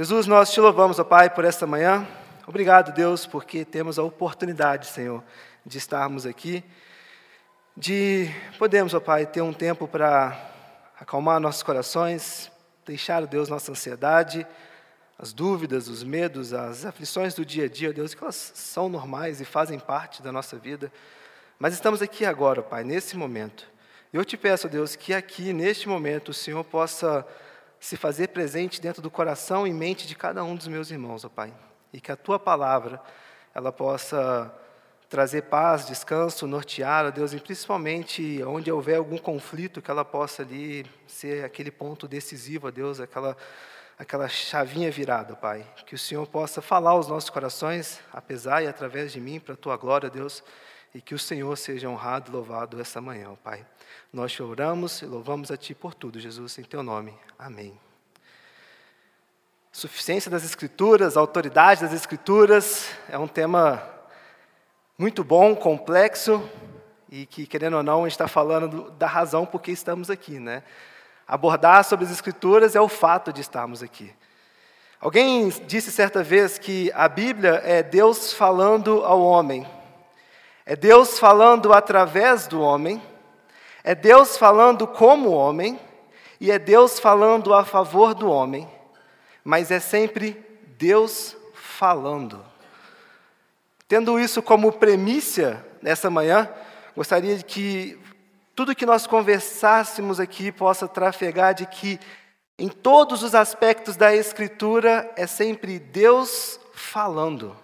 Jesus, nós te louvamos, ó Pai, por esta manhã. Obrigado, Deus, porque temos a oportunidade, Senhor, de estarmos aqui, de podemos, ó Pai, ter um tempo para acalmar nossos corações, deixar, Deus, nossa ansiedade, as dúvidas, os medos, as aflições do dia a dia, Deus, que elas são normais e fazem parte da nossa vida. Mas estamos aqui agora, Pai, nesse momento. Eu te peço, Deus, que aqui, neste momento, o Senhor possa se fazer presente dentro do coração e mente de cada um dos meus irmãos, ó Pai. E que a tua palavra, ela possa trazer paz, descanso, nortear, ó Deus, e principalmente onde houver algum conflito, que ela possa ali ser aquele ponto decisivo, ó Deus, aquela, aquela chavinha virada, Pai. Que o Senhor possa falar aos nossos corações, apesar e através de mim, para a tua glória, Deus, e que o Senhor seja honrado e louvado essa manhã, Pai. Nós te oramos e louvamos a Ti por tudo, Jesus, em Teu nome. Amém. Suficiência das Escrituras, autoridade das Escrituras, é um tema muito bom, complexo, e que, querendo ou não, a gente está falando da razão por que estamos aqui, né? Abordar sobre as Escrituras é o fato de estarmos aqui. Alguém disse certa vez que a Bíblia é Deus falando ao homem. É Deus falando através do homem, é Deus falando como homem, e é Deus falando a favor do homem, mas é sempre Deus falando. Tendo isso como premissa nessa manhã, gostaria de que tudo que nós conversássemos aqui possa trafegar de que em todos os aspectos da Escritura é sempre Deus falando.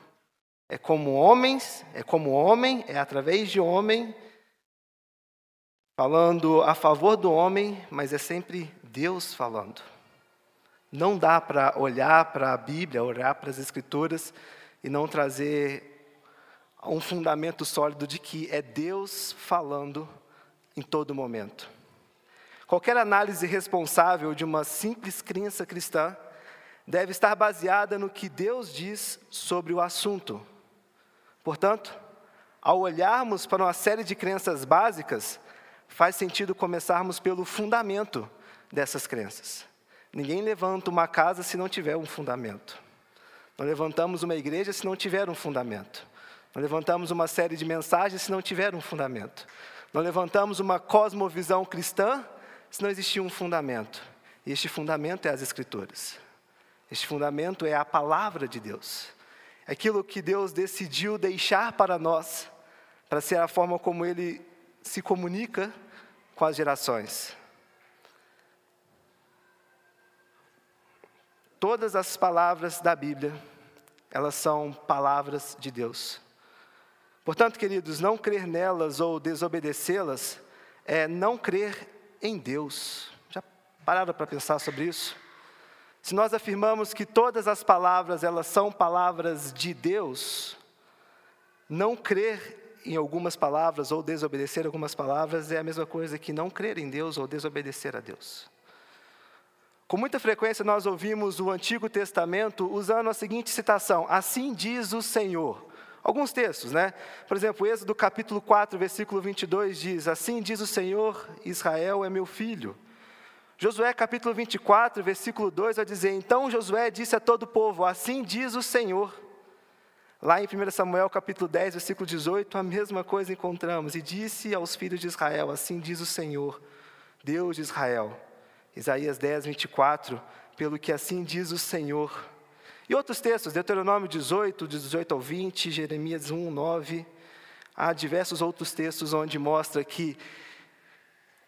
É como homens, é como homem, é através de homem, falando a favor do homem, mas é sempre Deus falando. Não dá para olhar para a Bíblia, olhar para as Escrituras e não trazer um fundamento sólido de que é Deus falando em todo momento. Qualquer análise responsável de uma simples crença cristã deve estar baseada no que Deus diz sobre o assunto. Portanto, ao olharmos para uma série de crenças básicas, faz sentido começarmos pelo fundamento dessas crenças. Ninguém levanta uma casa se não tiver um fundamento. Não levantamos uma igreja se não tiver um fundamento. Não levantamos uma série de mensagens se não tiver um fundamento. Não levantamos uma cosmovisão cristã se não existir um fundamento. E este fundamento é as Escrituras. Este fundamento é a palavra de Deus aquilo que Deus decidiu deixar para nós, para ser a forma como Ele se comunica com as gerações. Todas as palavras da Bíblia, elas são palavras de Deus. Portanto, queridos, não crer nelas ou desobedecê-las é não crer em Deus. Já pararam para pensar sobre isso? Se nós afirmamos que todas as palavras elas são palavras de Deus, não crer em algumas palavras ou desobedecer algumas palavras é a mesma coisa que não crer em Deus ou desobedecer a Deus. Com muita frequência nós ouvimos o Antigo Testamento usando a seguinte citação: Assim diz o Senhor. Alguns textos, né? Por exemplo, Êxodo capítulo 4, versículo 22 diz: Assim diz o Senhor, Israel é meu filho. Josué capítulo 24, versículo 2 vai dizer: Então Josué disse a todo o povo: Assim diz o Senhor. Lá em 1 Samuel capítulo 10, versículo 18, a mesma coisa encontramos. E disse aos filhos de Israel: Assim diz o Senhor, Deus de Israel. Isaías 10, 24, pelo que assim diz o Senhor. E outros textos, Deuteronômio 18, 18 ao 20, Jeremias 1, 9. Há diversos outros textos onde mostra que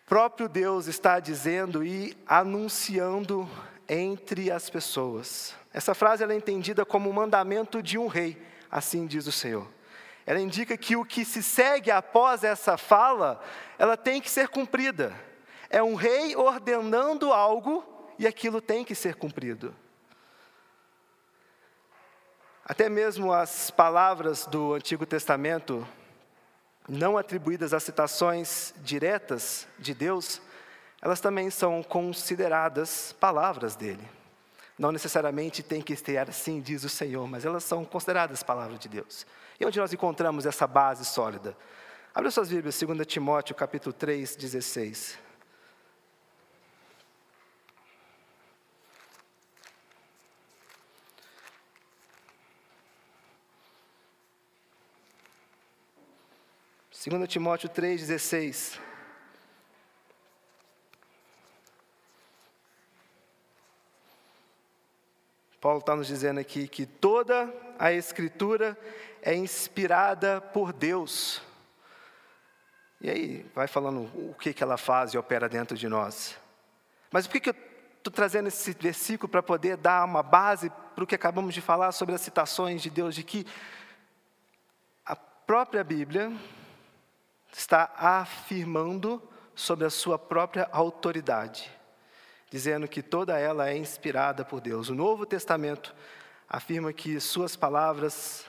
próprio Deus está dizendo e anunciando entre as pessoas. Essa frase é entendida como o mandamento de um rei, assim diz o Senhor. Ela indica que o que se segue após essa fala, ela tem que ser cumprida. É um rei ordenando algo e aquilo tem que ser cumprido. Até mesmo as palavras do Antigo Testamento não atribuídas a citações diretas de Deus, elas também são consideradas palavras dele não necessariamente tem que estrear assim, diz o Senhor, mas elas são consideradas palavras de Deus. E onde nós encontramos essa base sólida? Abra suas Bíblias, 2 Timóteo, capítulo 3, 16. Segundo Timóteo 3, 16. Paulo está nos dizendo aqui que toda a Escritura é inspirada por Deus. E aí, vai falando o que, que ela faz e opera dentro de nós. Mas por que, que eu estou trazendo esse versículo para poder dar uma base para o que acabamos de falar sobre as citações de Deus, de que a própria Bíblia está afirmando sobre a sua própria autoridade dizendo que toda ela é inspirada por Deus. O Novo Testamento afirma que suas palavras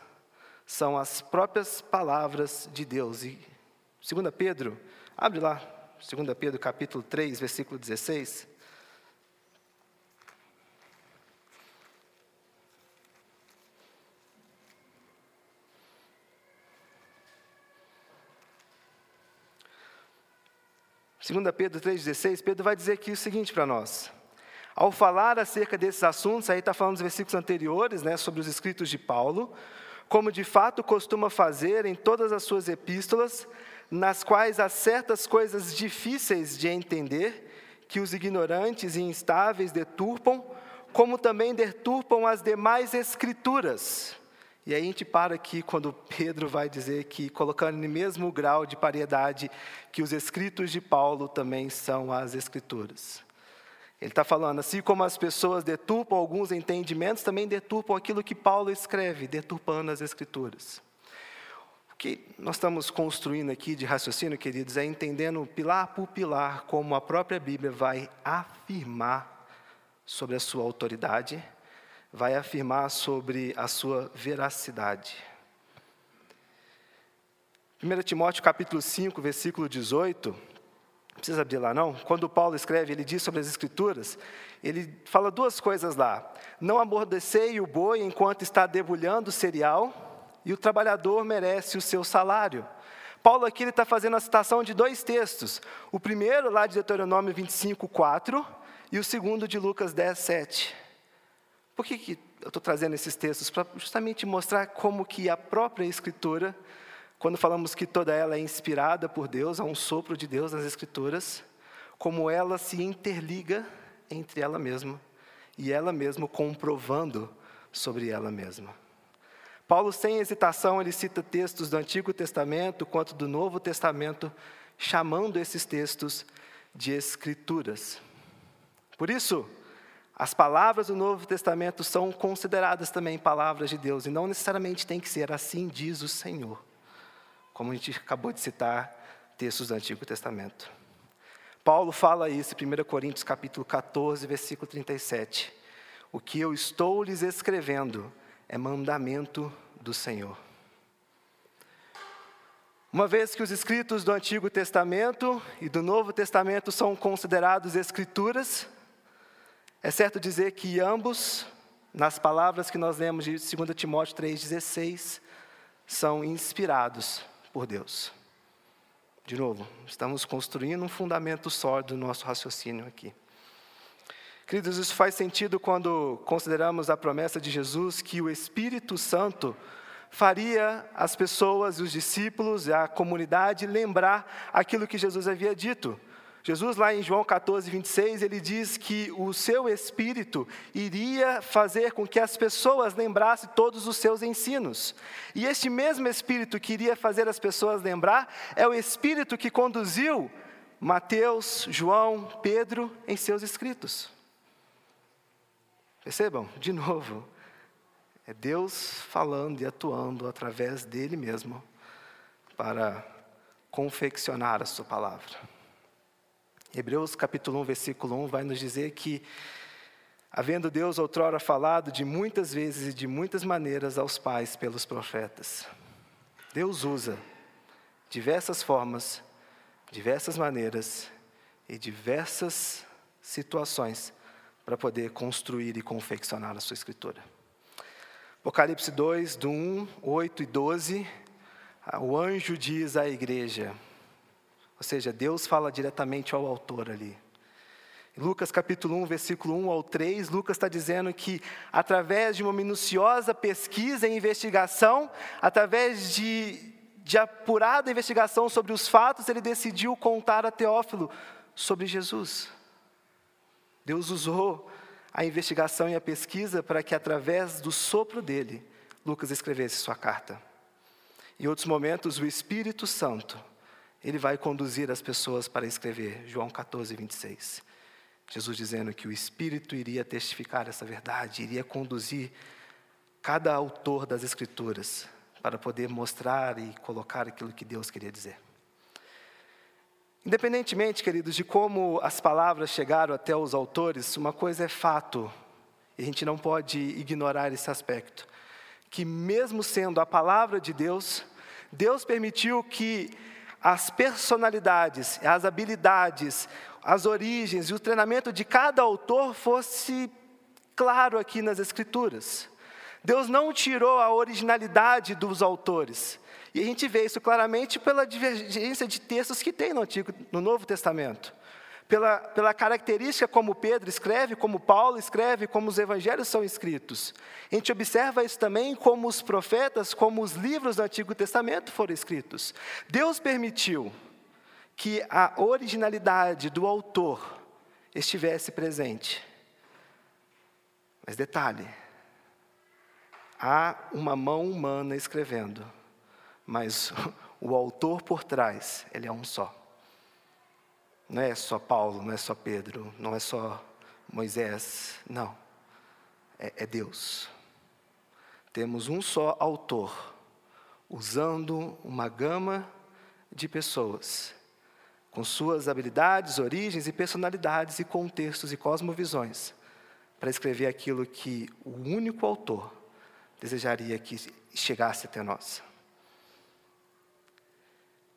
são as próprias palavras de Deus. E 2 Pedro, abre lá, 2 Pedro capítulo 3, versículo 16. Segunda Pedro 3,16, Pedro vai dizer aqui o seguinte para nós. Ao falar acerca desses assuntos, aí está falando dos versículos anteriores, né, sobre os escritos de Paulo, como de fato costuma fazer em todas as suas epístolas, nas quais há certas coisas difíceis de entender, que os ignorantes e instáveis deturpam, como também deturpam as demais escrituras, e aí a gente para aqui quando Pedro vai dizer que, colocando no mesmo grau de paridade, que os escritos de Paulo também são as escrituras. Ele está falando, assim como as pessoas deturpam alguns entendimentos, também deturpam aquilo que Paulo escreve, deturpando as escrituras. O que nós estamos construindo aqui de raciocínio, queridos, é entendendo pilar por pilar como a própria Bíblia vai afirmar sobre a sua autoridade vai afirmar sobre a sua veracidade. 1 Timóteo capítulo 5, versículo 18, não precisa abrir lá não, quando Paulo escreve, ele diz sobre as escrituras, ele fala duas coisas lá, não amordecei o boi enquanto está debulhando o cereal, e o trabalhador merece o seu salário. Paulo aqui está fazendo a citação de dois textos, o primeiro lá de Deuteronômio 25, 4, e o segundo de Lucas 10, 7. Por que, que eu estou trazendo esses textos? Para justamente mostrar como que a própria Escritura, quando falamos que toda ela é inspirada por Deus, há um sopro de Deus nas Escrituras, como ela se interliga entre ela mesma e ela mesma comprovando sobre ela mesma. Paulo, sem hesitação, ele cita textos do Antigo Testamento quanto do Novo Testamento, chamando esses textos de Escrituras. Por isso, as palavras do Novo Testamento são consideradas também palavras de Deus, e não necessariamente tem que ser assim diz o Senhor, como a gente acabou de citar textos do Antigo Testamento. Paulo fala isso em 1 Coríntios capítulo 14, versículo 37. O que eu estou lhes escrevendo é mandamento do Senhor. Uma vez que os escritos do Antigo Testamento e do Novo Testamento são considerados escrituras, é certo dizer que ambos, nas palavras que nós lemos de 2 Timóteo 3,16, são inspirados por Deus. De novo, estamos construindo um fundamento sólido do nosso raciocínio aqui. Queridos, isso faz sentido quando consideramos a promessa de Jesus que o Espírito Santo faria as pessoas, os discípulos e a comunidade lembrar aquilo que Jesus havia dito. Jesus, lá em João 14, 26, ele diz que o seu espírito iria fazer com que as pessoas lembrassem todos os seus ensinos. E este mesmo espírito que iria fazer as pessoas lembrar é o espírito que conduziu Mateus, João, Pedro em seus escritos. Percebam, de novo, é Deus falando e atuando através dele mesmo para confeccionar a sua palavra. Hebreus capítulo 1, versículo 1 vai nos dizer que, havendo Deus outrora falado de muitas vezes e de muitas maneiras aos pais pelos profetas, Deus usa diversas formas, diversas maneiras e diversas situações para poder construir e confeccionar a sua escritura. Apocalipse 2, do 1, 8 e 12, o anjo diz à igreja: ou seja, Deus fala diretamente ao autor ali. Lucas capítulo 1, versículo 1 ao 3, Lucas está dizendo que através de uma minuciosa pesquisa e investigação, através de de apurada investigação sobre os fatos, ele decidiu contar a Teófilo sobre Jesus. Deus usou a investigação e a pesquisa para que, através do sopro dele, Lucas escrevesse sua carta. Em outros momentos, o Espírito Santo, ele vai conduzir as pessoas para escrever. João 14, 26. Jesus dizendo que o Espírito iria testificar essa verdade, iria conduzir cada autor das Escrituras para poder mostrar e colocar aquilo que Deus queria dizer. Independentemente, queridos, de como as palavras chegaram até os autores, uma coisa é fato, e a gente não pode ignorar esse aspecto, que mesmo sendo a palavra de Deus, Deus permitiu que as personalidades, as habilidades, as origens e o treinamento de cada autor fosse claro aqui nas Escrituras. Deus não tirou a originalidade dos autores. E a gente vê isso claramente pela divergência de textos que tem no Antigo, no Novo Testamento. Pela, pela característica como Pedro escreve, como Paulo escreve, como os evangelhos são escritos. A gente observa isso também como os profetas, como os livros do Antigo Testamento foram escritos. Deus permitiu que a originalidade do autor estivesse presente. Mas detalhe, há uma mão humana escrevendo mas o autor por trás, ele é um só. Não é só Paulo, não é só Pedro, não é só Moisés, não. É, é Deus. Temos um só autor, usando uma gama de pessoas, com suas habilidades, origens e personalidades e contextos e cosmovisões, para escrever aquilo que o único autor desejaria que chegasse até nós.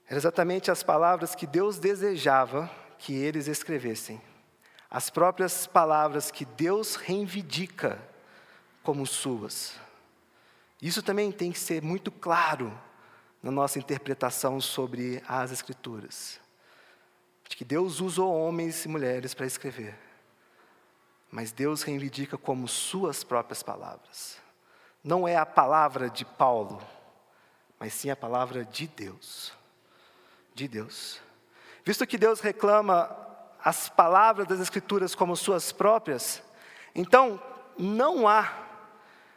Eram exatamente as palavras que Deus desejava que eles escrevessem. As próprias palavras que Deus reivindica como suas. Isso também tem que ser muito claro na nossa interpretação sobre as Escrituras. De que Deus usou homens e mulheres para escrever, mas Deus reivindica como suas próprias palavras. Não é a palavra de Paulo, mas sim a palavra de Deus de Deus. Visto que Deus reclama as palavras das Escrituras como suas próprias, então não há,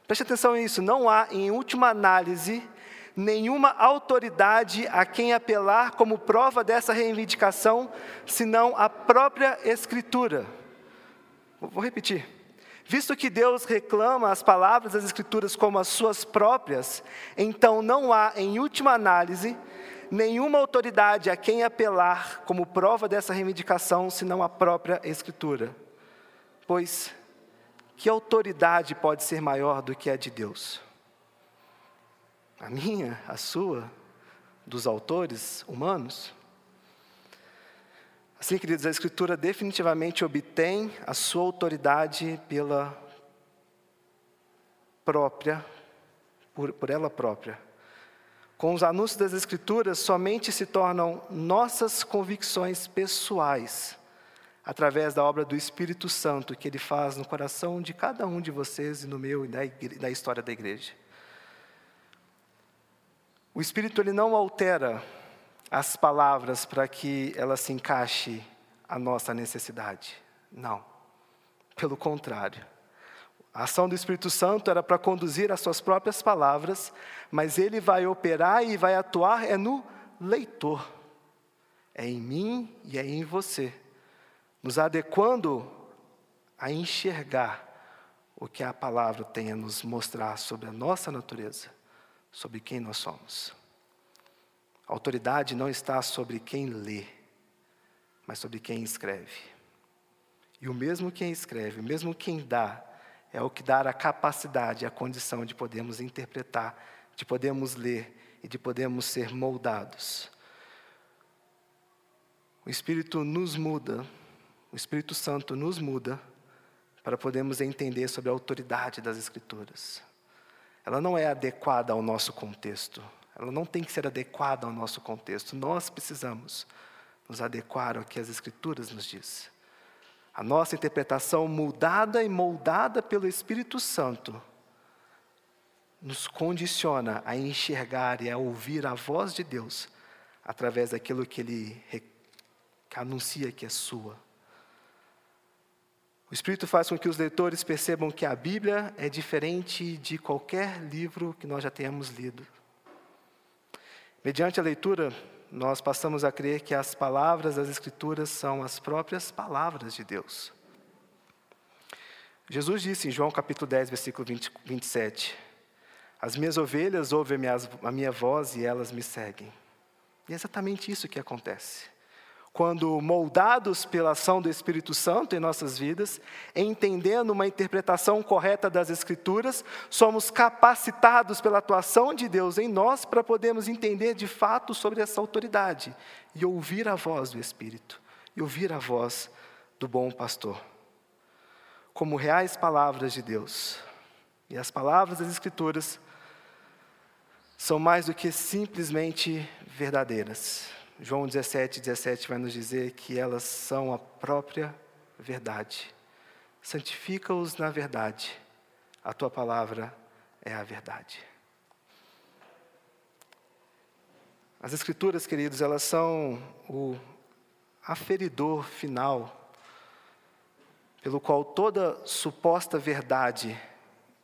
preste atenção nisso, não há, em última análise, nenhuma autoridade a quem apelar como prova dessa reivindicação, senão a própria Escritura. Vou repetir. Visto que Deus reclama as palavras das Escrituras como as suas próprias, então não há, em última análise, nenhuma autoridade a quem apelar como prova dessa reivindicação senão a própria Escritura. Pois que autoridade pode ser maior do que a de Deus? A minha, a sua, dos autores humanos? Assim, queridos, a Escritura definitivamente obtém a sua autoridade pela própria, por, por ela própria com os anúncios das Escrituras somente se tornam nossas convicções pessoais, através da obra do Espírito Santo que Ele faz no coração de cada um de vocês e no meu e da, história da igreja. O Espírito ele não altera as palavras para que ela se encaixe à nossa necessidade. Não. Pelo contrário. A ação do Espírito Santo era para conduzir as suas próprias palavras, mas ele vai operar e vai atuar é no leitor. É em mim e é em você, nos adequando a enxergar o que a palavra tem a nos mostrar sobre a nossa natureza, sobre quem nós somos. A autoridade não está sobre quem lê, mas sobre quem escreve. E o mesmo quem escreve, o mesmo quem dá, é o que dá a capacidade, a condição de podermos interpretar, de podermos ler e de podermos ser moldados. O Espírito nos muda, o Espírito Santo nos muda para podermos entender sobre a autoridade das Escrituras. Ela não é adequada ao nosso contexto, ela não tem que ser adequada ao nosso contexto. Nós precisamos nos adequar ao que as Escrituras nos dizem. A nossa interpretação mudada e moldada pelo Espírito Santo nos condiciona a enxergar e a ouvir a voz de Deus através daquilo que Ele anuncia que é sua. O Espírito faz com que os leitores percebam que a Bíblia é diferente de qualquer livro que nós já tenhamos lido. Mediante a leitura, nós passamos a crer que as palavras das Escrituras são as próprias palavras de Deus. Jesus disse em João capítulo 10, versículo 20, 27, As minhas ovelhas ouvem a minha voz e elas me seguem. E é exatamente isso que acontece quando moldados pela ação do Espírito Santo em nossas vidas, entendendo uma interpretação correta das Escrituras, somos capacitados pela atuação de Deus em nós para podermos entender de fato sobre essa autoridade e ouvir a voz do Espírito, e ouvir a voz do bom pastor. Como reais palavras de Deus. E as palavras das Escrituras são mais do que simplesmente verdadeiras João 17, 17 vai nos dizer que elas são a própria verdade. Santifica-os na verdade, a tua palavra é a verdade. As Escrituras, queridos, elas são o aferidor final, pelo qual toda suposta verdade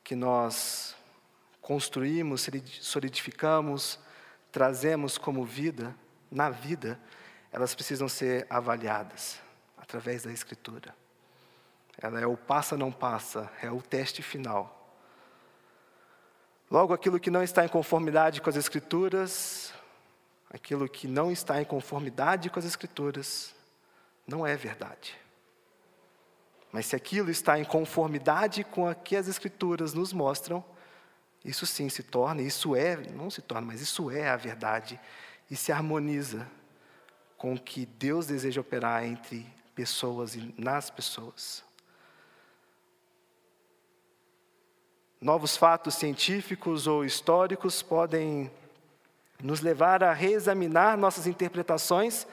que nós construímos, solidificamos, trazemos como vida, na vida, elas precisam ser avaliadas através da Escritura. Ela é o passa não passa, é o teste final. Logo, aquilo que não está em conformidade com as Escrituras, aquilo que não está em conformidade com as Escrituras, não é verdade. Mas se aquilo está em conformidade com o que as Escrituras nos mostram, isso sim se torna, isso é, não se torna, mas isso é a verdade e se harmoniza com o que Deus deseja operar entre pessoas e nas pessoas. Novos fatos científicos ou históricos podem nos levar a reexaminar nossas interpretações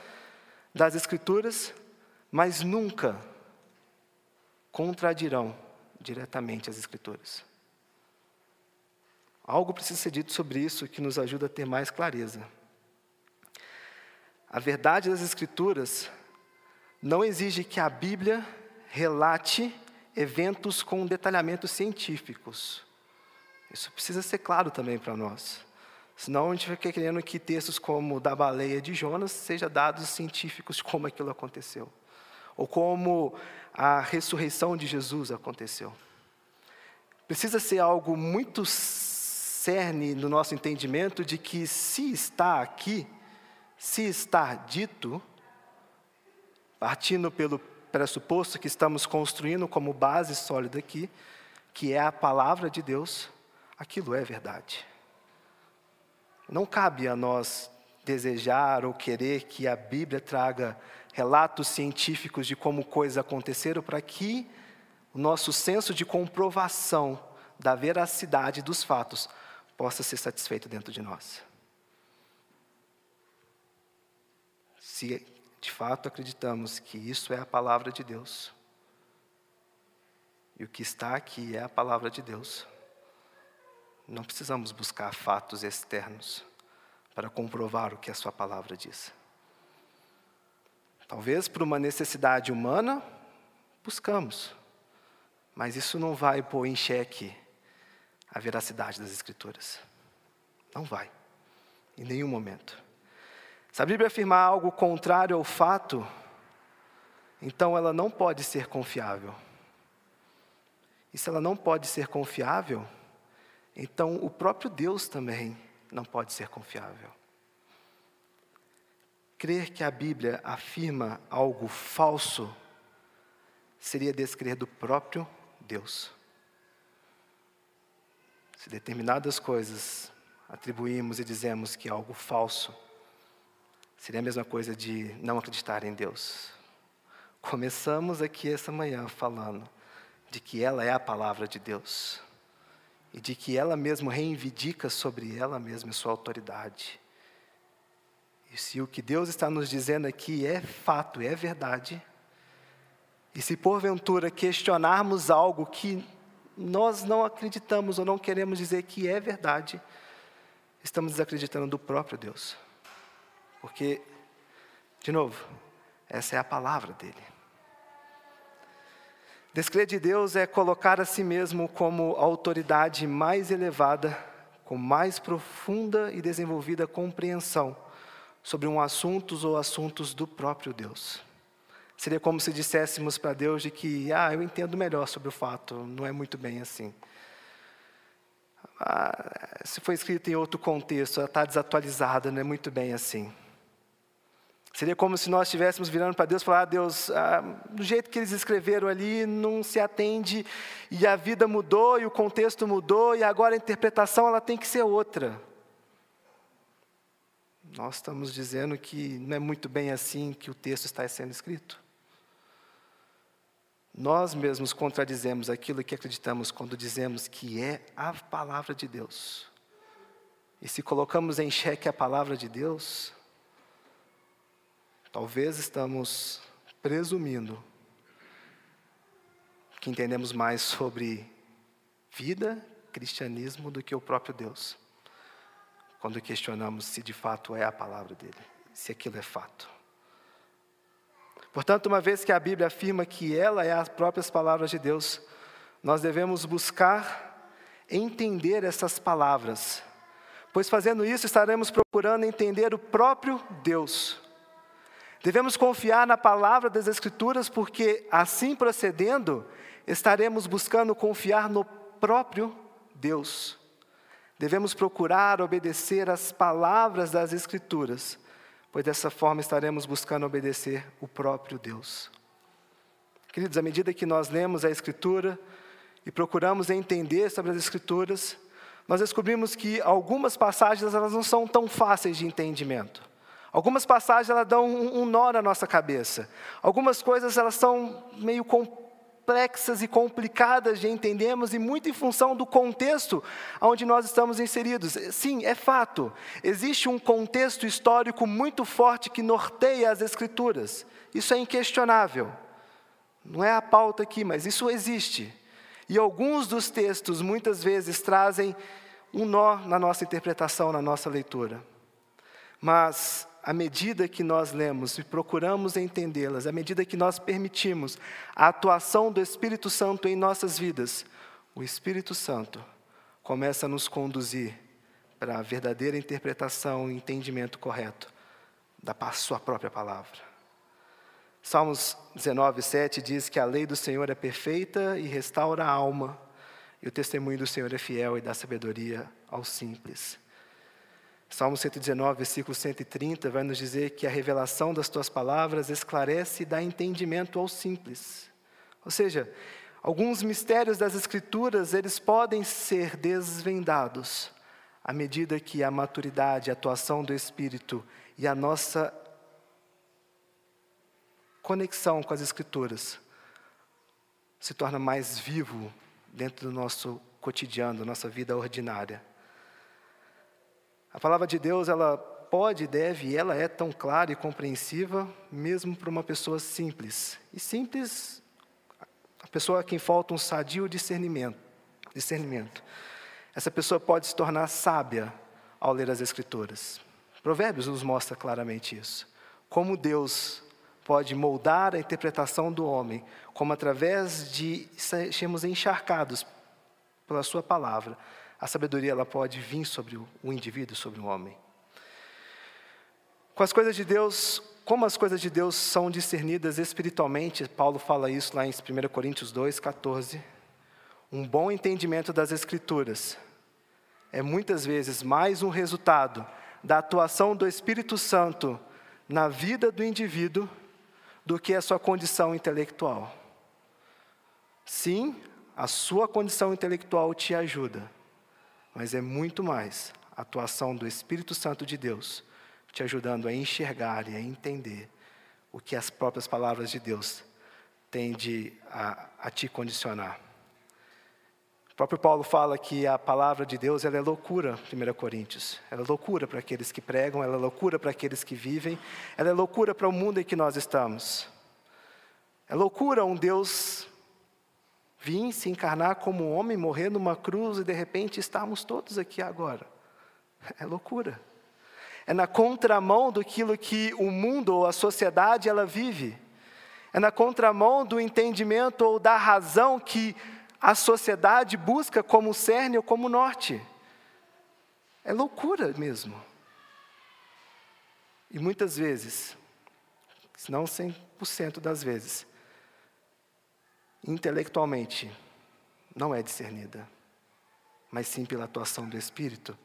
das Escrituras, mas nunca contradirão diretamente as Escrituras. Algo precisa ser dito sobre isso que nos ajuda a ter mais clareza. A verdade das Escrituras não exige que a Bíblia relate eventos com detalhamentos científicos. Isso precisa ser claro também para nós. Senão a gente fica querendo que textos como da baleia de Jonas sejam dados científicos de como aquilo aconteceu. Ou como a ressurreição de Jesus aconteceu. Precisa ser algo muito cerne no nosso entendimento de que se está aqui, se está dito, partindo pelo pressuposto que estamos construindo como base sólida aqui, que é a palavra de Deus, aquilo é verdade. Não cabe a nós desejar ou querer que a Bíblia traga relatos científicos de como coisas aconteceram para que o nosso senso de comprovação da veracidade dos fatos possa ser satisfeito dentro de nós. Se de fato acreditamos que isso é a palavra de Deus, e o que está aqui é a palavra de Deus, não precisamos buscar fatos externos para comprovar o que a Sua palavra diz. Talvez por uma necessidade humana, buscamos, mas isso não vai pôr em xeque a veracidade das Escrituras. Não vai, em nenhum momento. Se a Bíblia afirmar algo contrário ao fato, então ela não pode ser confiável. E se ela não pode ser confiável, então o próprio Deus também não pode ser confiável. Crer que a Bíblia afirma algo falso seria descrer do próprio Deus. Se determinadas coisas atribuímos e dizemos que é algo falso, Seria a mesma coisa de não acreditar em Deus. Começamos aqui essa manhã falando de que ela é a palavra de Deus e de que ela mesma reivindica sobre ela mesma sua autoridade. E se o que Deus está nos dizendo aqui é fato, é verdade, e se porventura questionarmos algo que nós não acreditamos ou não queremos dizer que é verdade, estamos desacreditando do próprio Deus. Porque, de novo, essa é a palavra dele. Descrer de Deus é colocar a si mesmo como a autoridade mais elevada, com mais profunda e desenvolvida compreensão sobre um assunto ou assuntos do próprio Deus. Seria como se disséssemos para Deus de que, ah, eu entendo melhor sobre o fato, não é muito bem assim. Ah, se foi escrito em outro contexto, está desatualizada, não é muito bem assim. Seria como se nós estivéssemos virando para Deus e falar: ah, Deus, ah, do jeito que eles escreveram ali, não se atende, e a vida mudou, e o contexto mudou, e agora a interpretação ela tem que ser outra. Nós estamos dizendo que não é muito bem assim que o texto está sendo escrito. Nós mesmos contradizemos aquilo que acreditamos quando dizemos que é a palavra de Deus. E se colocamos em xeque a palavra de Deus, talvez estamos presumindo que entendemos mais sobre vida, cristianismo, do que o próprio Deus. Quando questionamos se de fato é a palavra dele, se aquilo é fato. Portanto, uma vez que a Bíblia afirma que ela é as próprias palavras de Deus, nós devemos buscar entender essas palavras, pois fazendo isso estaremos procurando entender o próprio Deus. Devemos confiar na palavra das Escrituras, porque assim procedendo, estaremos buscando confiar no próprio Deus. Devemos procurar obedecer às palavras das Escrituras, pois dessa forma estaremos buscando obedecer o próprio Deus. Queridos, à medida que nós lemos a Escritura e procuramos entender sobre as Escrituras, nós descobrimos que algumas passagens elas não são tão fáceis de entendimento. Algumas passagens elas dão um, um nó na nossa cabeça. Algumas coisas elas são meio complexas e complicadas de entendermos e muito em função do contexto onde nós estamos inseridos. Sim, é fato. Existe um contexto histórico muito forte que norteia as Escrituras. Isso é inquestionável. Não é a pauta aqui, mas isso existe. E alguns dos textos muitas vezes trazem um nó na nossa interpretação, na nossa leitura. Mas à medida que nós lemos e procuramos entendê-las, à medida que nós permitimos a atuação do Espírito Santo em nossas vidas, o Espírito Santo começa a nos conduzir para a verdadeira interpretação e entendimento correto da sua própria palavra. Salmos 19, 7 diz que a lei do Senhor é perfeita e restaura a alma, e o testemunho do Senhor é fiel e dá sabedoria aos simples. Salmo 119, versículo 130, vai nos dizer que a revelação das tuas palavras esclarece e dá entendimento ao simples. Ou seja, alguns mistérios das Escrituras, eles podem ser desvendados à medida que a maturidade, a atuação do Espírito e a nossa conexão com as Escrituras se torna mais vivo dentro do nosso cotidiano, da nossa vida ordinária. A palavra de Deus, ela pode, deve, ela é tão clara e compreensiva, mesmo para uma pessoa simples. E simples, a pessoa a quem falta um sadio discernimento. discernimento. Essa pessoa pode se tornar sábia ao ler as Escrituras. Provérbios nos mostra claramente isso. Como Deus pode moldar a interpretação do homem, como através de sermos encharcados pela Sua palavra, a sabedoria ela pode vir sobre o indivíduo, sobre o homem. Com as coisas de Deus, como as coisas de Deus são discernidas espiritualmente, Paulo fala isso lá em 1 Coríntios 2, 14. Um bom entendimento das Escrituras é muitas vezes mais um resultado da atuação do Espírito Santo na vida do indivíduo do que a sua condição intelectual. Sim, a sua condição intelectual te ajuda, mas é muito mais a atuação do Espírito Santo de Deus te ajudando a enxergar e a entender o que as próprias palavras de Deus têm de, a, a te condicionar. O próprio Paulo fala que a palavra de Deus ela é loucura, 1 Coríntios. Ela é loucura para aqueles que pregam, ela é loucura para aqueles que vivem, ela é loucura para o mundo em que nós estamos. É loucura um Deus vir se encarnar como homem, morrer numa cruz e de repente estarmos todos aqui agora. É loucura. É na contramão daquilo que o mundo ou a sociedade ela vive. É na contramão do entendimento ou da razão que a sociedade busca como cerne ou como norte. É loucura mesmo. E muitas vezes, se não 100% das vezes, intelectualmente não é discernida, mas sim pela atuação do Espírito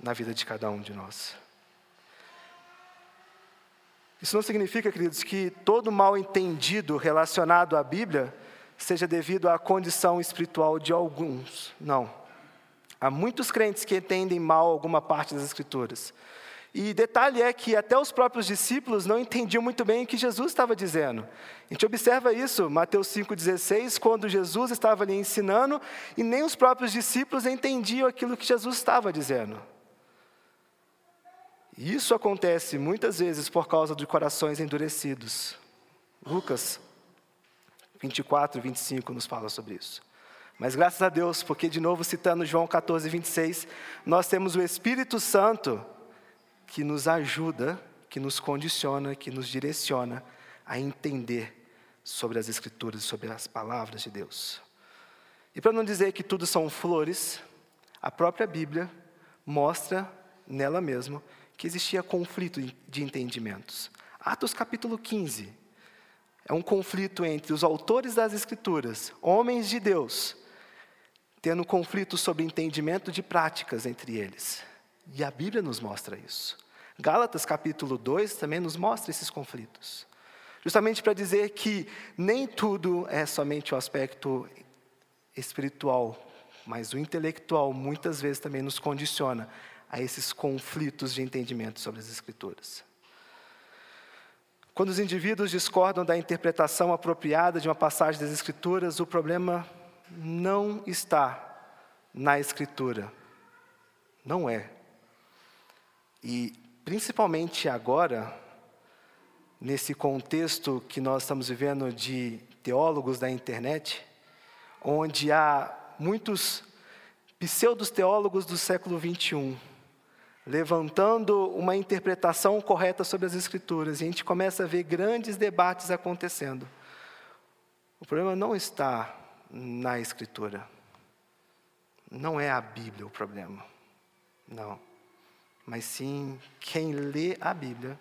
na vida de cada um de nós. Isso não significa, queridos, que todo mal entendido relacionado à Bíblia seja devido à condição espiritual de alguns. Não. Há muitos crentes que entendem mal alguma parte das Escrituras. E detalhe é que até os próprios discípulos não entendiam muito bem o que Jesus estava dizendo. A gente observa isso, Mateus 5,16, quando Jesus estava ali ensinando, e nem os próprios discípulos entendiam aquilo que Jesus estava dizendo. E isso acontece muitas vezes por causa de corações endurecidos. Lucas 24 e 25 nos fala sobre isso. Mas graças a Deus, porque de novo citando João 14, 26, nós temos o Espírito Santo que nos ajuda, que nos condiciona, que nos direciona a entender sobre as Escrituras, sobre as palavras de Deus. E para não dizer que tudo são flores, a própria Bíblia mostra nela mesma que existia conflito de entendimentos. Atos capítulo 15 é um conflito entre os autores das Escrituras, homens de Deus, tendo conflito sobre entendimento de práticas entre eles. E a Bíblia nos mostra isso. Gálatas capítulo 2 também nos mostra esses conflitos. Justamente para dizer que nem tudo é somente o aspecto espiritual, mas o intelectual muitas vezes também nos condiciona a esses conflitos de entendimento sobre as Escrituras. Quando os indivíduos discordam da interpretação apropriada de uma passagem das Escrituras, o problema não está na Escritura. Não é. E principalmente agora, nesse contexto que nós estamos vivendo de teólogos da internet, onde há muitos pseudos teólogos do século 21 levantando uma interpretação correta sobre as escrituras, e a gente começa a ver grandes debates acontecendo. O problema não está na escritura. Não é a Bíblia o problema. Não mas sim quem lê a Bíblia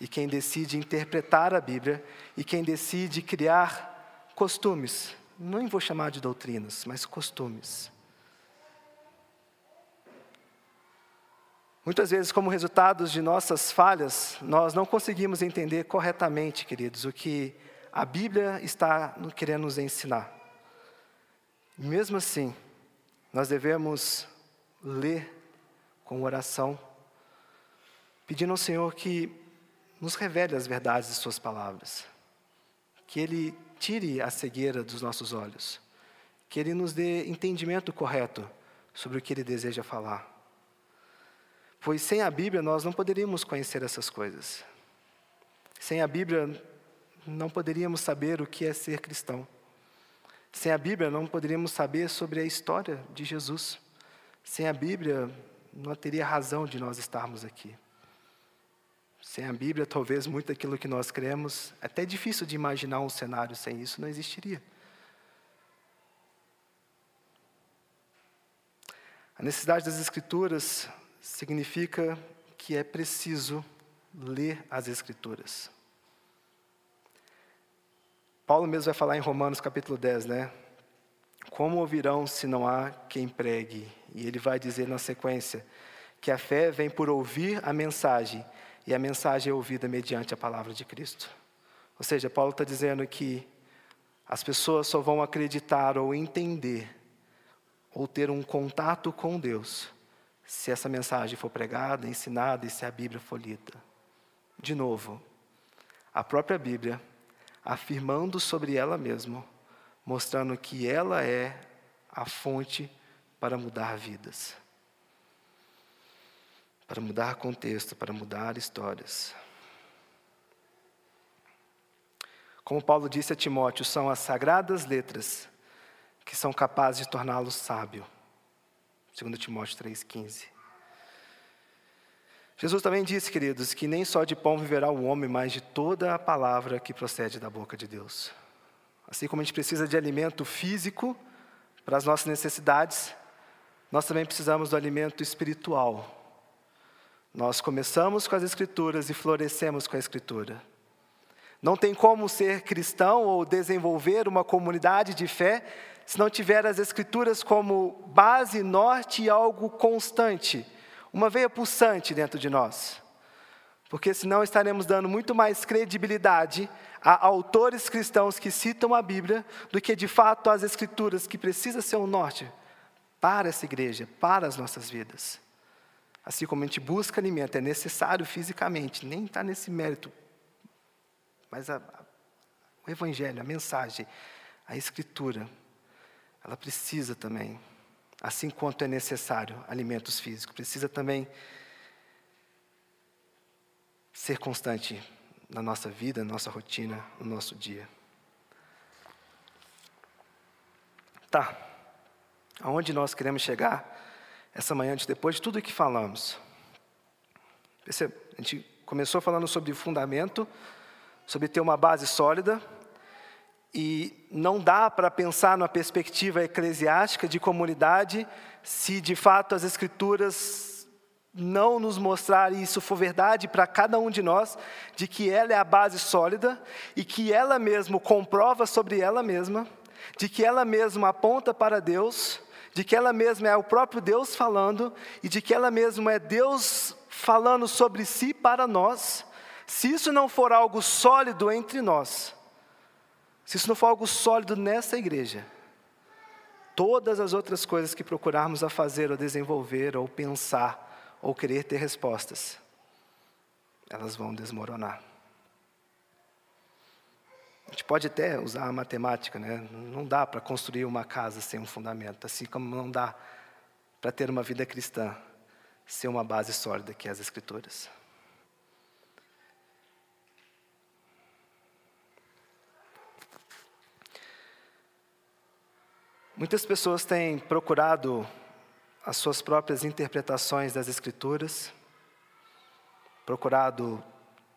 e quem decide interpretar a Bíblia e quem decide criar costumes. Não vou chamar de doutrinas, mas costumes. Muitas vezes, como resultado de nossas falhas, nós não conseguimos entender corretamente, queridos, o que a Bíblia está querendo nos ensinar. Mesmo assim, nós devemos ler com oração, pedindo ao Senhor que nos revele as verdades de Suas palavras, que Ele tire a cegueira dos nossos olhos, que Ele nos dê entendimento correto sobre o que Ele deseja falar. Pois sem a Bíblia nós não poderíamos conhecer essas coisas. Sem a Bíblia não poderíamos saber o que é ser cristão. Sem a Bíblia não poderíamos saber sobre a história de Jesus. Sem a Bíblia não teria razão de nós estarmos aqui. Sem a Bíblia, talvez muito daquilo que nós cremos, é até difícil de imaginar um cenário sem isso, não existiria. A necessidade das Escrituras significa que é preciso ler as Escrituras. Paulo mesmo vai falar em Romanos capítulo 10, né? Como ouvirão se não há quem pregue? E ele vai dizer na sequência que a fé vem por ouvir a mensagem, e a mensagem é ouvida mediante a palavra de Cristo. Ou seja, Paulo está dizendo que as pessoas só vão acreditar ou entender ou ter um contato com Deus se essa mensagem for pregada, ensinada e se a Bíblia for lida. De novo, a própria Bíblia afirmando sobre ela mesma mostrando que ela é a fonte para mudar vidas, para mudar contexto, para mudar histórias. Como Paulo disse a Timóteo, são as sagradas letras que são capazes de torná-lo sábio. 2 Timóteo 3,15. Jesus também disse, queridos, que nem só de pão viverá o homem, mas de toda a palavra que procede da boca de Deus. Assim como a gente precisa de alimento físico para as nossas necessidades, nós também precisamos do alimento espiritual. Nós começamos com as Escrituras e florescemos com a Escritura. Não tem como ser cristão ou desenvolver uma comunidade de fé se não tiver as Escrituras como base, norte e algo constante, uma veia pulsante dentro de nós. Porque senão estaremos dando muito mais credibilidade a autores cristãos que citam a Bíblia do que de fato as Escrituras, que precisa ser um norte para essa igreja, para as nossas vidas. Assim como a gente busca alimento, é necessário fisicamente, nem está nesse mérito, mas a, a, o Evangelho, a mensagem, a Escritura, ela precisa também, assim quanto é necessário alimentos físicos, precisa também ser constante na nossa vida, na nossa rotina, no nosso dia. Tá. Aonde nós queremos chegar essa manhã, depois de tudo que falamos? Percebe? A gente começou falando sobre fundamento, sobre ter uma base sólida, e não dá para pensar numa perspectiva eclesiástica de comunidade se de fato as Escrituras não nos mostrar, e isso for verdade para cada um de nós, de que ela é a base sólida e que ela mesma comprova sobre ela mesma, de que ela mesma aponta para Deus, de que ela mesma é o próprio Deus falando e de que ela mesma é Deus falando sobre si para nós, se isso não for algo sólido entre nós, se isso não for algo sólido nessa igreja, todas as outras coisas que procurarmos a fazer ou desenvolver ou pensar, ou querer ter respostas, elas vão desmoronar. A gente pode até usar a matemática, né? não dá para construir uma casa sem um fundamento, assim como não dá para ter uma vida cristã sem uma base sólida que é as Escrituras. Muitas pessoas têm procurado as suas próprias interpretações das Escrituras, procurado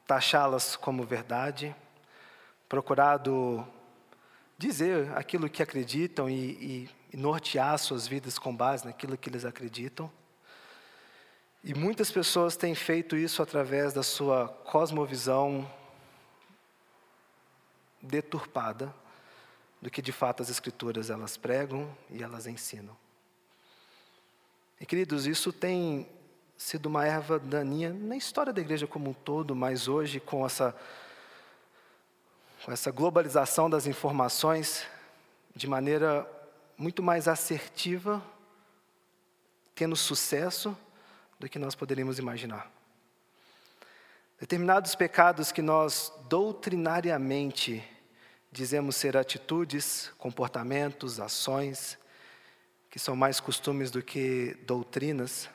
taxá-las como verdade, procurado dizer aquilo que acreditam e, e, e nortear suas vidas com base naquilo que eles acreditam. E muitas pessoas têm feito isso através da sua cosmovisão deturpada do que de fato as escrituras elas pregam e elas ensinam. E queridos, isso tem sido uma erva daninha na história da igreja como um todo, mas hoje com essa com essa globalização das informações de maneira muito mais assertiva, tendo sucesso do que nós poderíamos imaginar. Determinados pecados que nós doutrinariamente dizemos ser atitudes, comportamentos, ações, que são mais costumes do que doutrinas,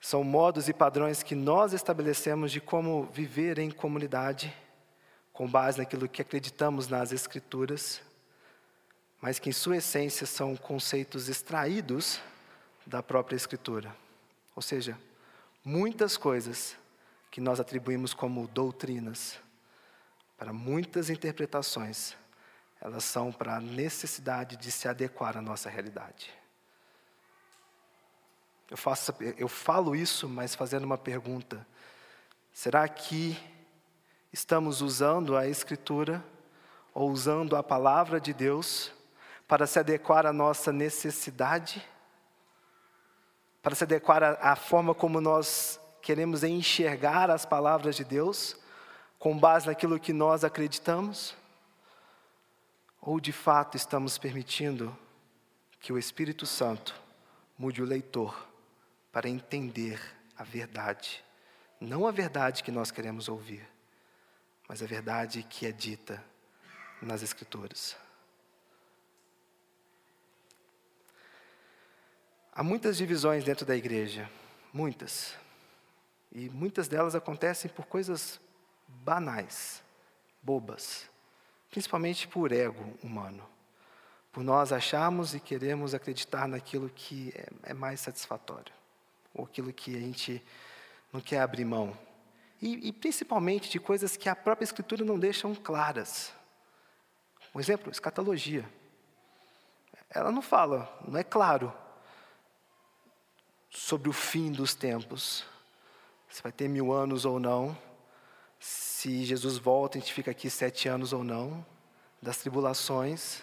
são modos e padrões que nós estabelecemos de como viver em comunidade, com base naquilo que acreditamos nas Escrituras, mas que em sua essência são conceitos extraídos da própria Escritura. Ou seja, muitas coisas que nós atribuímos como doutrinas, para muitas interpretações, elas são para a necessidade de se adequar à nossa realidade. Eu, faço, eu falo isso, mas fazendo uma pergunta: será que estamos usando a Escritura ou usando a palavra de Deus para se adequar à nossa necessidade? Para se adequar à, à forma como nós queremos enxergar as palavras de Deus, com base naquilo que nós acreditamos? Ou de fato estamos permitindo que o Espírito Santo mude o leitor para entender a verdade, não a verdade que nós queremos ouvir, mas a verdade que é dita nas Escrituras. Há muitas divisões dentro da igreja, muitas. E muitas delas acontecem por coisas banais, bobas principalmente por ego humano, por nós acharmos e queremos acreditar naquilo que é, é mais satisfatório, ou aquilo que a gente não quer abrir mão. E, e, principalmente de coisas que a própria Escritura não deixam claras. Um exemplo, escatologia. Ela não fala, não é claro sobre o fim dos tempos, se vai ter mil anos ou não, se Jesus volta, a gente fica aqui sete anos ou não, das tribulações,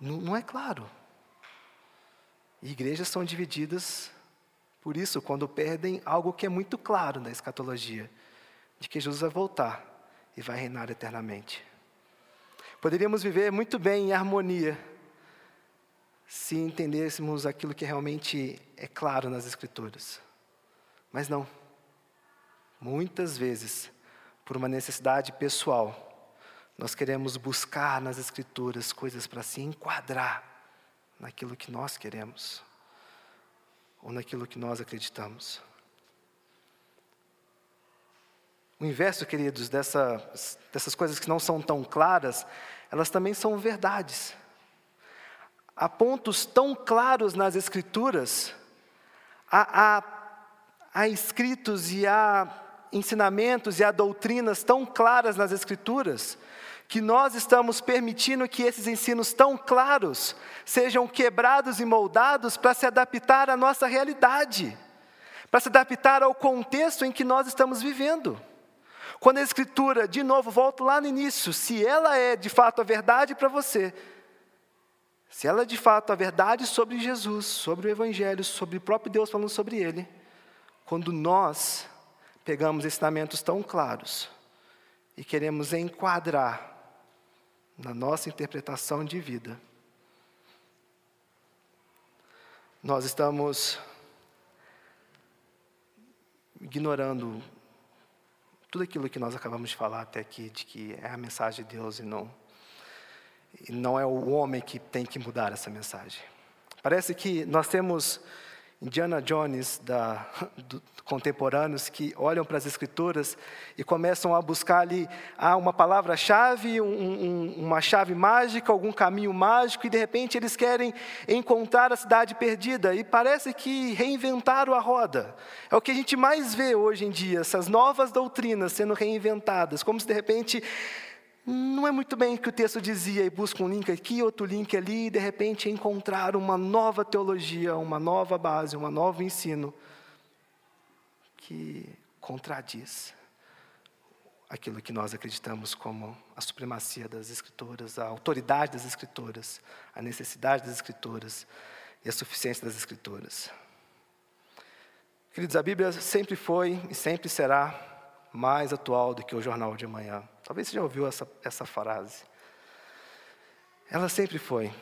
não, não é claro. E igrejas são divididas por isso, quando perdem algo que é muito claro na escatologia, de que Jesus vai voltar e vai reinar eternamente. Poderíamos viver muito bem em harmonia se entendêssemos aquilo que realmente é claro nas Escrituras. Mas não. Muitas vezes, por uma necessidade pessoal, nós queremos buscar nas Escrituras coisas para se enquadrar naquilo que nós queremos ou naquilo que nós acreditamos. O inverso, queridos, dessa, dessas coisas que não são tão claras, elas também são verdades. Há pontos tão claros nas Escrituras, há, há, há escritos e há ensinamentos e há doutrinas tão claras nas Escrituras, que nós estamos permitindo que esses ensinos tão claros sejam quebrados e moldados para se adaptar à nossa realidade, para se adaptar ao contexto em que nós estamos vivendo. Quando a Escritura, de novo, volto lá no início, se ela é de fato a verdade para você, se ela é de fato a verdade sobre Jesus, sobre o Evangelho, sobre o próprio Deus falando sobre ele, quando nós pegamos ensinamentos tão claros e queremos enquadrar na nossa interpretação de vida, nós estamos ignorando tudo aquilo que nós acabamos de falar até aqui, de que é a mensagem de Deus e não, e não é o homem que tem que mudar essa mensagem. Parece que nós temos Indiana Jones da, do, contemporâneos que olham para as escrituras e começam a buscar ali ah, uma palavra-chave, um, um, uma chave mágica, algum caminho mágico, e de repente eles querem encontrar a cidade perdida, e parece que reinventaram a roda. É o que a gente mais vê hoje em dia, essas novas doutrinas sendo reinventadas, como se de repente não é muito bem o que o texto dizia, e busca um link aqui, outro link ali, e de repente encontrar uma nova teologia, uma nova base, um novo ensino que contradiz aquilo que nós acreditamos como a supremacia das Escrituras, a autoridade das Escrituras, a necessidade das Escrituras e a suficiência das Escrituras. Queridos, a Bíblia sempre foi e sempre será mais atual do que o jornal de amanhã. Talvez você já ouviu essa, essa frase. Ela sempre foi,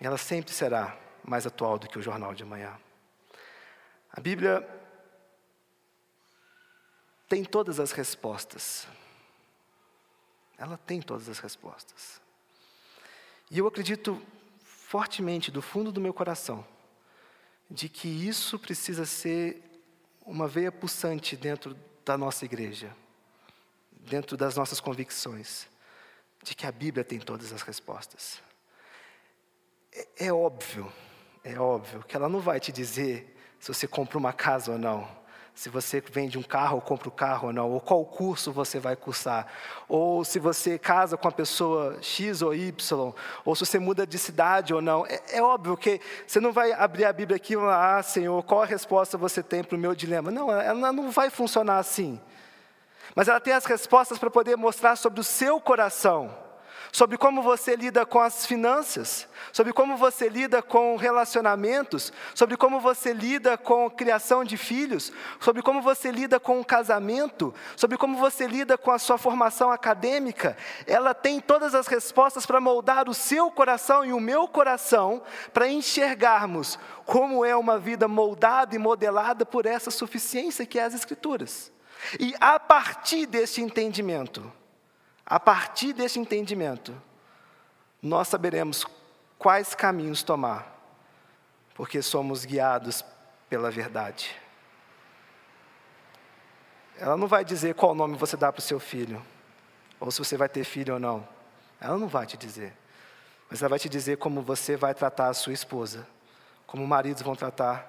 ela sempre será mais atual do que o jornal de amanhã. A Bíblia tem todas as respostas. Ela tem todas as respostas. E eu acredito fortemente, do fundo do meu coração, de que isso precisa ser uma veia pulsante dentro da nossa igreja, dentro das nossas convicções, de que a Bíblia tem todas as respostas. É, é óbvio, é óbvio que ela não vai te dizer se você compra uma casa ou não se você vende um carro ou compra o um carro ou não, ou qual curso você vai cursar, ou se você casa com a pessoa X ou Y, ou se você muda de cidade ou não. É, é óbvio que você não vai abrir a Bíblia aqui e falar, ah, Senhor, qual a resposta você tem para o meu dilema? Não, ela não vai funcionar assim. Mas ela tem as respostas para poder mostrar sobre o seu coração sobre como você lida com as finanças, sobre como você lida com relacionamentos, sobre como você lida com a criação de filhos, sobre como você lida com o casamento, sobre como você lida com a sua formação acadêmica. Ela tem todas as respostas para moldar o seu coração e o meu coração para enxergarmos como é uma vida moldada e modelada por essa suficiência que é as Escrituras. E a partir deste entendimento, a partir desse entendimento, nós saberemos quais caminhos tomar, porque somos guiados pela verdade. Ela não vai dizer qual nome você dá para o seu filho, ou se você vai ter filho ou não. Ela não vai te dizer. mas ela vai te dizer como você vai tratar a sua esposa, como maridos vão tratar,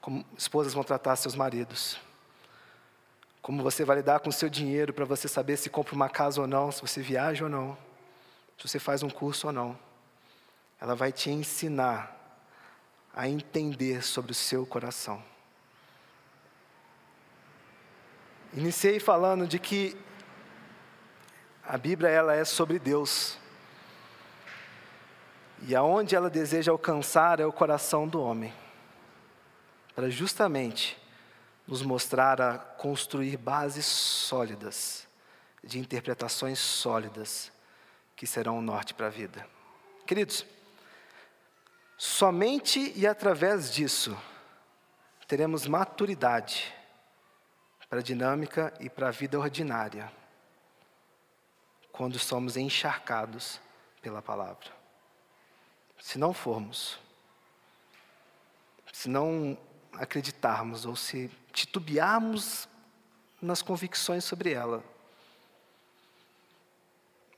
como esposas vão tratar seus maridos. Como você vai lidar com o seu dinheiro para você saber se compra uma casa ou não, se você viaja ou não, se você faz um curso ou não. Ela vai te ensinar a entender sobre o seu coração. Iniciei falando de que a Bíblia ela é sobre Deus. E aonde ela deseja alcançar é o coração do homem. Para justamente nos mostrar a construir bases sólidas, de interpretações sólidas, que serão o norte para a vida. Queridos, somente e através disso teremos maturidade para a dinâmica e para a vida ordinária, quando somos encharcados pela palavra. Se não formos, se não acreditarmos ou se titubearmos nas convicções sobre ela,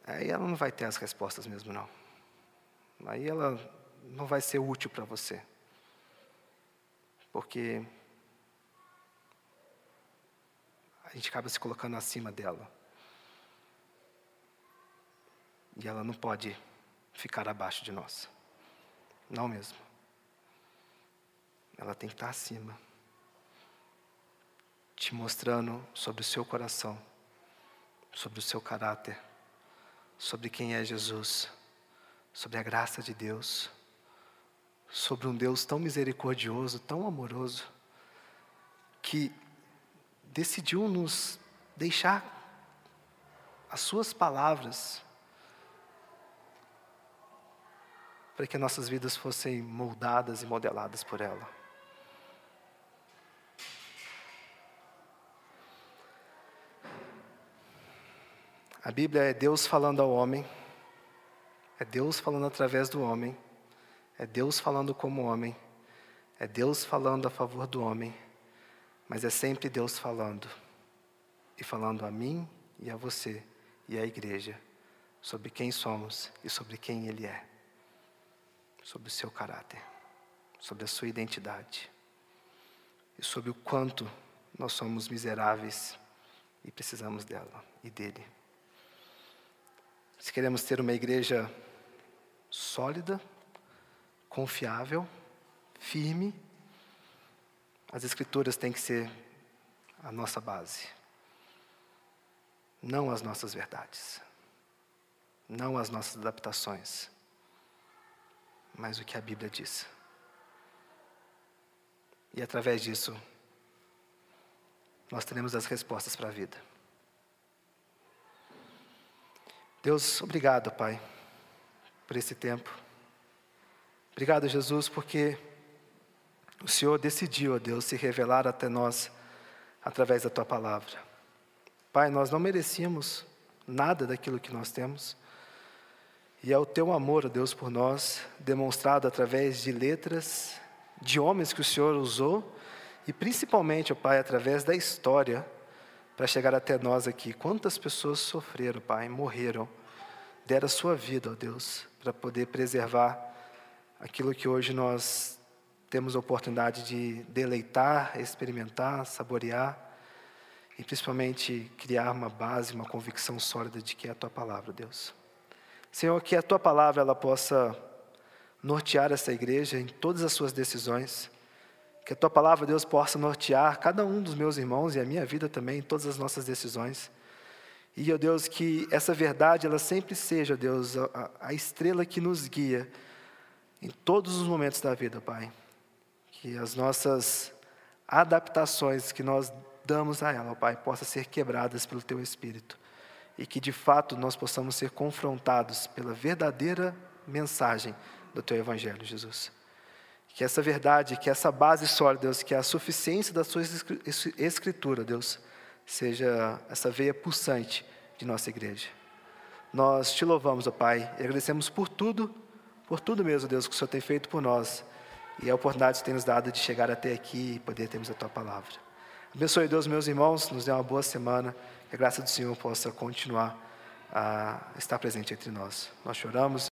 aí ela não vai ter as respostas mesmo, não. Aí ela não vai ser útil para você. Porque a gente acaba se colocando acima dela. E ela não pode ficar abaixo de nós. Não mesmo. Ela tem que estar acima te mostrando sobre o seu coração, sobre o seu caráter, sobre quem é Jesus, sobre a graça de Deus, sobre um Deus tão misericordioso, tão amoroso, que decidiu nos deixar as Suas palavras para que nossas vidas fossem moldadas e modeladas por ela. A Bíblia é Deus falando ao homem, é Deus falando através do homem, é Deus falando como homem, é Deus falando a favor do homem, mas é sempre Deus falando, e falando a mim e a você e à igreja, sobre quem somos e sobre quem Ele é, sobre o seu caráter, sobre a sua identidade, e sobre o quanto nós somos miseráveis e precisamos dela e dele. Se queremos ter uma igreja sólida, confiável, firme, as Escrituras têm que ser a nossa base, não as nossas verdades, não as nossas adaptações, mas o que a Bíblia diz. E através disso, nós teremos as respostas para a vida. Deus, obrigado, Pai, por esse tempo. Obrigado, Jesus, porque o Senhor decidiu, ó Deus, se revelar até nós através da tua palavra. Pai, nós não merecíamos nada daquilo que nós temos. E é o teu amor, ó Deus, por nós, demonstrado através de letras de homens que o Senhor usou e principalmente, ó Pai, através da história para chegar até nós aqui. Quantas pessoas sofreram, Pai, morreram, deram a sua vida, ó Deus, para poder preservar aquilo que hoje nós temos a oportunidade de deleitar, experimentar, saborear e principalmente criar uma base, uma convicção sólida de que é a tua palavra, Deus. Senhor, que a tua palavra ela possa nortear essa igreja em todas as suas decisões que a tua palavra, Deus, possa nortear cada um dos meus irmãos e a minha vida também, todas as nossas decisões. E, ó Deus, que essa verdade, ela sempre seja, Deus, a, a estrela que nos guia em todos os momentos da vida, Pai. Que as nossas adaptações que nós damos a ela, Pai, possam ser quebradas pelo Teu Espírito. E que, de fato, nós possamos ser confrontados pela verdadeira mensagem do Teu Evangelho, Jesus. Que essa verdade, que essa base sólida, Deus, que a suficiência da sua escritura, Deus, seja essa veia pulsante de nossa igreja. Nós te louvamos, ó Pai, e agradecemos por tudo, por tudo mesmo, Deus, que o Senhor tem feito por nós e a oportunidade que tem nos dado de chegar até aqui e poder termos a tua palavra. Abençoe, Deus, meus irmãos, nos dê uma boa semana, que a graça do Senhor possa continuar a estar presente entre nós. Nós choramos